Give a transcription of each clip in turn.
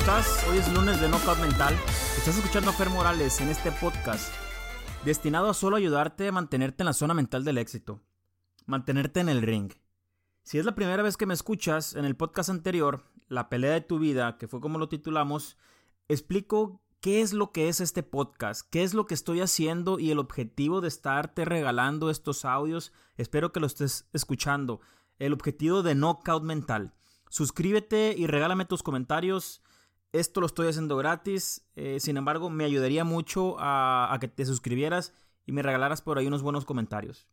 estás? Hoy es lunes de Knockout Mental. Estás escuchando a Fer Morales en este podcast destinado a solo ayudarte a mantenerte en la zona mental del éxito, mantenerte en el ring. Si es la primera vez que me escuchas, en el podcast anterior, La pelea de tu vida, que fue como lo titulamos, explico qué es lo que es este podcast, qué es lo que estoy haciendo y el objetivo de estarte regalando estos audios. Espero que lo estés escuchando. El objetivo de Knockout Mental. Suscríbete y regálame tus comentarios. Esto lo estoy haciendo gratis. Eh, sin embargo, me ayudaría mucho a, que te suscribieras y me regalaras por ahí unos buenos comentarios.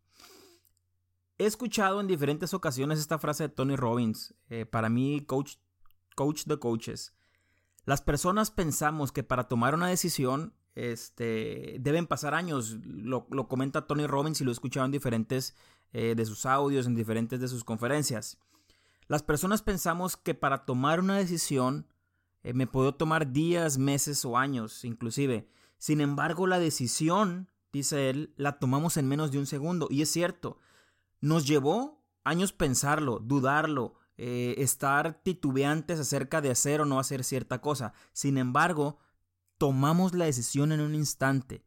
He escuchado en diferentes ocasiones esta frase de Tony Robbins, eh, para mí coach, coach de coaches. Las personas pensamos que para tomar una decisión este, deben pasar años. Lo, comenta Tony Robbins y lo he escuchado en diferentes eh, de sus audios, en diferentes de sus conferencias. Las personas pensamos que para tomar una decisión eh, me puedo tomar días, meses o años inclusive. Sin embargo, la decisión, dice él, la tomamos en menos de un segundo. Y es cierto, nos llevó años pensarlo, dudarlo, eh, estar titubeantes acerca de hacer o no hacer cierta cosa. Sin embargo, tomamos la decisión en un instante.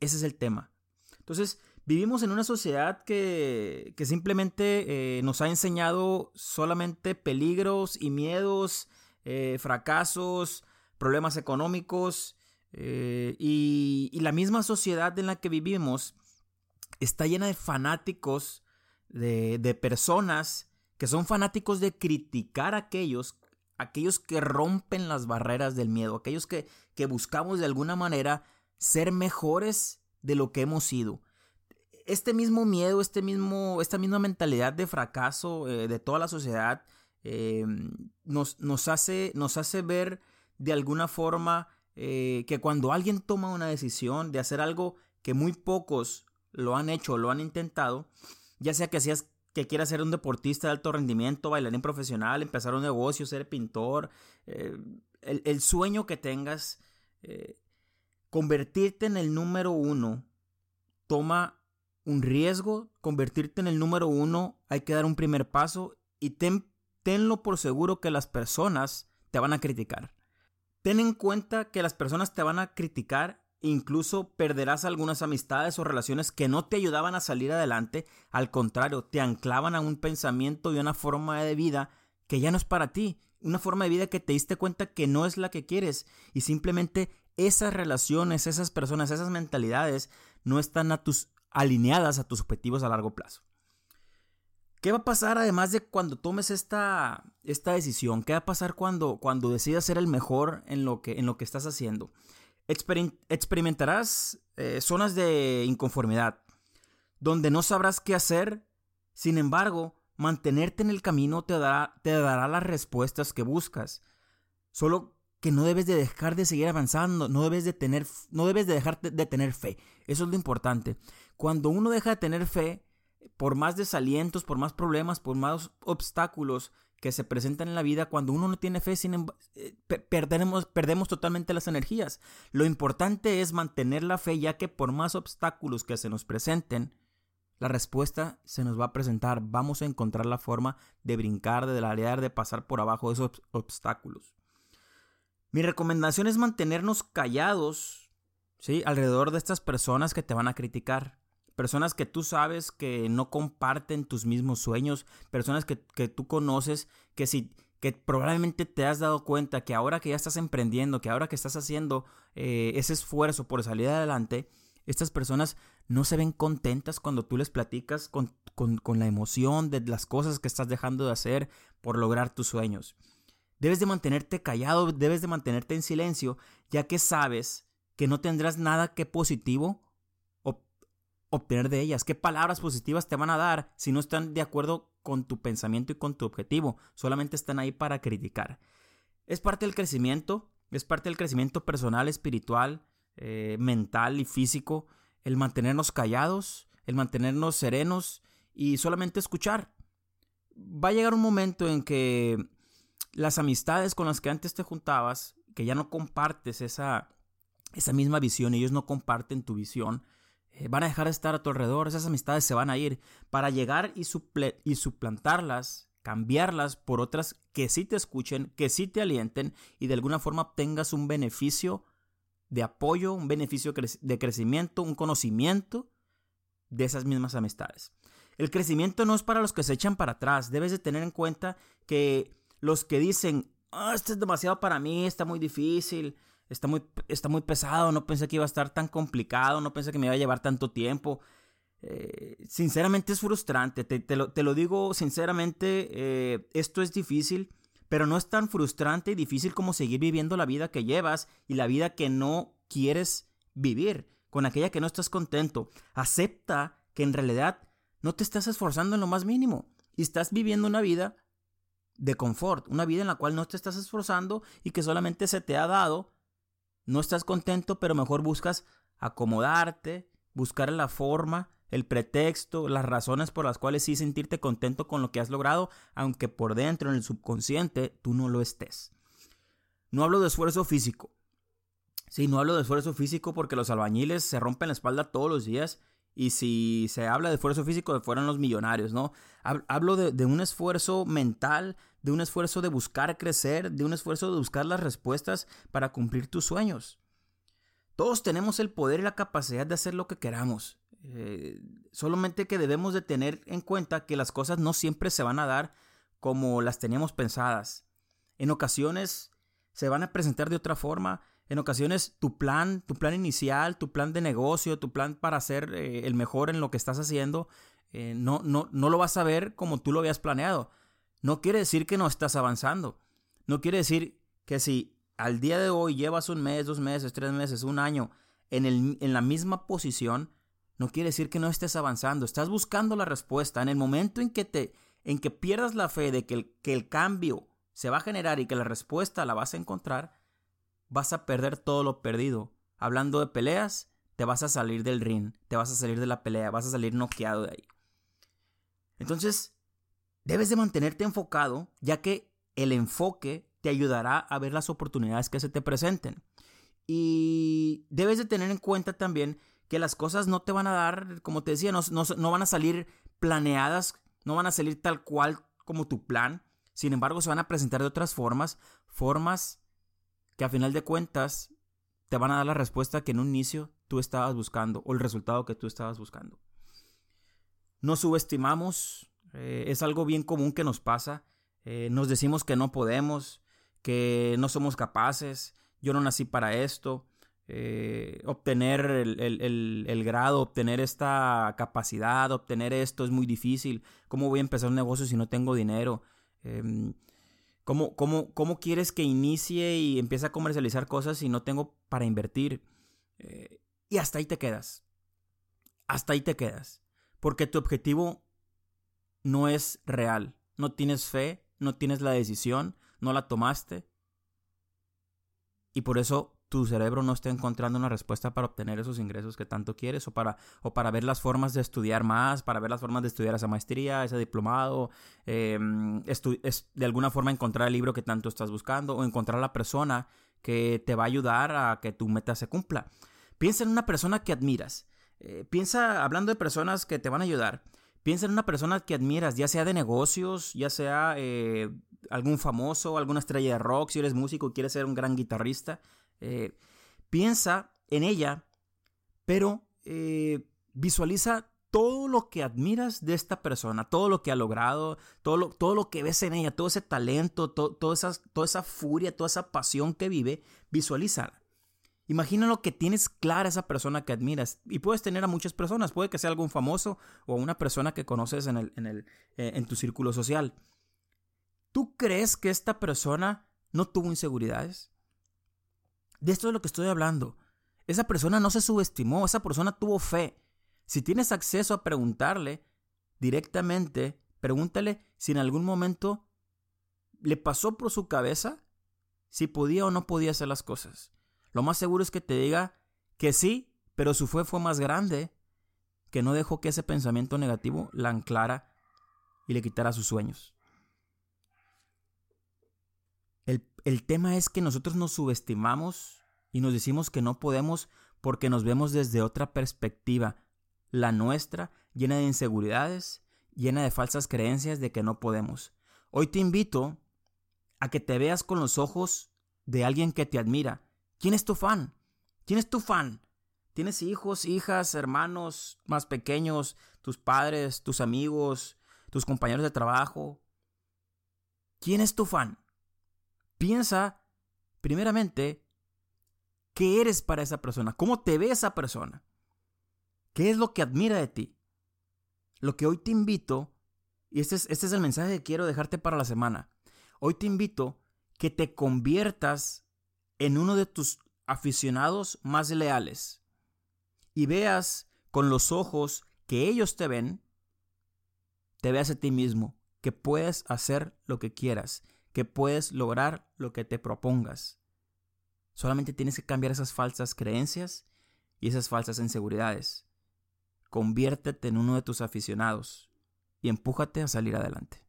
Ese es el tema. Entonces, vivimos en una sociedad que, que simplemente eh, nos ha enseñado solamente peligros y miedos, eh, fracasos, problemas económicos y, y, la misma sociedad en la que vivimos está llena de fanáticos, de, personas que son fanáticos de criticar a aquellos, aquellos que rompen las barreras del miedo, aquellos que, que buscamos de alguna manera ser mejores de lo que hemos sido. Este mismo miedo, este mismo, esta misma mentalidad de fracaso eh, de toda la sociedad em, nos, nos, hace, nos hace ver de alguna forma eh, que cuando alguien toma una decisión de hacer algo que muy pocos lo han hecho o lo han intentado, ya sea que seas que quiera ser un deportista de alto rendimiento, bailarín profesional, empezar un negocio, ser pintor, eh, el, sueño que tengas, eh, convertirte en el número uno toma un riesgo, convertirte en el número uno hay que dar un primer paso y ten, tenlo por seguro que las personas te van a criticar. Ten en cuenta que las personas te van a criticar Incluso perderás algunas amistades o relaciones que no te ayudaban a salir adelante, al contrario, te anclaban a un pensamiento y una forma de vida que ya no es para ti, una forma de vida que te diste cuenta que no es la que quieres y simplemente esas relaciones, esas personas, esas mentalidades no están alineadas a tus objetivos a largo plazo. ¿Qué va a pasar además de cuando tomes esta, esta decisión? ¿Qué va a pasar cuando, cuando decidas ser el mejor en lo que, en lo que estás haciendo? experimentarás eh, zonas de inconformidad, donde no sabrás qué hacer, sin embargo, mantenerte en el camino te dará, te dará las respuestas que buscas. Solo que no debes de dejar de seguir avanzando, no debes de tener, no debes de dejar de tener fe. Eso es lo importante. Cuando uno deja de tener fe, por más desalientos, por más problemas, por más obstáculos que se presentan en la vida, cuando uno no tiene fe, sin eh, perdemos, totalmente las energías. Lo importante es mantener la fe, ya que por más obstáculos que se nos presenten, la respuesta se nos va a presentar. Vamos a encontrar la forma de brincar, de larear, de pasar por abajo de esos obstáculos. Mi recomendación es mantenernos callados, ¿sí? Alrededor de estas personas que te van a criticar personas que tú sabes que no comparten tus mismos sueños, personas que, tú conoces que si que probablemente te has dado cuenta que ahora que ya estás emprendiendo, que ahora que estás haciendo eh, ese esfuerzo por salir adelante, estas personas no se ven contentas cuando tú les platicas con, con la emoción de las cosas que estás dejando de hacer por lograr tus sueños. Debes de mantenerte callado, debes de mantenerte en silencio, ya que sabes que no tendrás nada que positivo obtener de ellas? ¿Qué palabras positivas te van a dar si no están de acuerdo con tu pensamiento y con tu objetivo? Solamente están ahí para criticar. Es parte del crecimiento, es parte del crecimiento personal, espiritual, eh, mental y físico, el mantenernos callados, el mantenernos serenos y solamente escuchar. Va a llegar un momento en que las amistades con las que antes te juntabas, que ya no compartes esa, esa misma visión, ellos no comparten tu visión, eh, van a dejar de estar a tu alrededor, esas amistades se van a ir para llegar y, y suplantarlas, cambiarlas por otras que sí te escuchen, que sí te alienten y de alguna forma obtengas un beneficio de apoyo, un beneficio de crecimiento, un conocimiento de esas mismas amistades. El crecimiento no es para los que se echan para atrás. Debes de tener en cuenta que los que dicen, ah, esto es demasiado para mí, está muy difícil, está muy, está muy pesado, no pensé que iba a estar tan complicado, no pensé que me iba a llevar tanto tiempo. Eh, sinceramente es frustrante, te, lo, digo sinceramente, eh, esto es difícil, pero no es tan frustrante y difícil como seguir viviendo la vida que llevas y la vida que no quieres vivir, con aquella que no estás contento. Acepta que en realidad no te estás esforzando en lo más mínimo y estás viviendo una vida de confort, una vida en la cual no te estás esforzando y que solamente se te ha dado. No estás contento, pero mejor buscas acomodarte, buscar la forma el pretexto, las razones por las cuales sí sentirte contento con lo que has logrado, aunque por dentro, en el subconsciente, tú no lo estés. No hablo de esfuerzo físico. Sí, no hablo de esfuerzo físico porque los albañiles se rompen la espalda todos los días y si se habla de esfuerzo físico, fueron los millonarios, ¿no? Hablo de, un esfuerzo mental, de un esfuerzo de buscar crecer, de un esfuerzo de buscar las respuestas para cumplir tus sueños. Todos tenemos el poder y la capacidad de hacer lo que queramos. Eh, solamente que debemos de tener en cuenta que las cosas no siempre se van a dar como las teníamos pensadas. En ocasiones se van a presentar de otra forma. En ocasiones tu plan, tu plan inicial, tu plan de negocio, tu plan para ser eh, el mejor en lo que estás haciendo, eh, no, no, no lo vas a ver como tú lo habías planeado. No quiere decir que no estás avanzando. No quiere decir que si al día de hoy llevas un mes, dos meses, tres meses, un año en, el, en la misma posición, no quiere decir que no estés avanzando, estás buscando la respuesta. En el momento en que te en que pierdas la fe de que el, que el cambio se va a generar y que la respuesta la vas a encontrar, vas a perder todo lo perdido. Hablando de peleas, te vas a salir del ring, te vas a salir de la pelea, vas a salir noqueado de ahí. Entonces, debes de mantenerte enfocado, ya que el enfoque te ayudará a ver las oportunidades que se te presenten. Y debes de tener en cuenta también que las cosas no te van a dar, como te decía, no, no, van a salir planeadas, no van a salir tal cual como tu plan. Sin embargo, se van a presentar de otras formas, formas que a final de cuentas te van a dar la respuesta que en un inicio tú estabas buscando o el resultado que tú estabas buscando. No subestimamos, eh, es algo bien común que nos pasa. Eh, nos decimos que no podemos, que no somos capaces, yo no nací para esto, eh, obtener el, grado, obtener esta capacidad, obtener esto es muy difícil. ¿Cómo voy a empezar un negocio si no tengo dinero? Em, ¿cómo, cómo, quieres que inicie y empiece a comercializar cosas si no tengo para invertir? Eh, y hasta ahí te quedas. Hasta ahí te quedas. Porque tu objetivo no es real. No tienes fe, no tienes la decisión, no la tomaste. Y por eso tu cerebro no está encontrando una respuesta para obtener esos ingresos que tanto quieres o para, o para ver las formas de estudiar más, para ver las formas de estudiar esa maestría, ese diplomado, em, es, de alguna forma encontrar el libro que tanto estás buscando o encontrar la persona que te va a ayudar a que tu meta se cumpla. Piensa en una persona que admiras. Eh, piensa, hablando de personas que te van a ayudar, piensa en una persona que admiras, ya sea de negocios, ya sea eh, algún famoso, alguna estrella de rock, si eres músico y quieres ser un gran guitarrista. Eh, piensa en ella, pero eh, visualiza todo lo que admiras de esta persona, todo lo que ha logrado, todo lo, todo lo que ves en ella, todo ese talento, toda esa furia, toda esa pasión que vive, visualiza. Imagina lo que tienes clara esa persona que admiras. Y puedes tener a muchas personas. Puede que sea algún famoso o una persona que conoces en, el, en, el, eh, en tu círculo social. ¿Tú crees que esta persona no tuvo inseguridades? De esto es lo que estoy hablando. Esa persona no se subestimó, esa persona tuvo fe. Si tienes acceso a preguntarle directamente, pregúntale si en algún momento le pasó por su cabeza si podía o no podía hacer las cosas. Lo más seguro es que te diga que sí, pero su fe fue más grande, que no dejó que ese pensamiento negativo la anclara y le quitara sus sueños. El, tema es que nosotros nos subestimamos y nos decimos que no podemos porque nos vemos desde otra perspectiva, la nuestra, llena de inseguridades, llena de falsas creencias de que no podemos. Hoy te invito a que te veas con los ojos de alguien que te admira. ¿Quién es tu fan? ¿Quién es tu fan? ¿Tienes hijos, hijas, hermanos más pequeños, tus padres, tus amigos, tus compañeros de trabajo? ¿Quién es tu fan? Piensa, primeramente, qué eres para esa persona, cómo te ve esa persona, qué es lo que admira de ti. Lo que hoy te invito, y este es, este es el mensaje que quiero dejarte para la semana, hoy te invito que te conviertas en uno de tus aficionados más leales y veas con los ojos que ellos te ven, te veas a ti mismo, que puedes hacer lo que quieras, que puedes lograr lo que te propongas. Solamente tienes que cambiar esas falsas creencias y esas falsas inseguridades. Conviértete en uno de tus aficionados y empújate a salir adelante.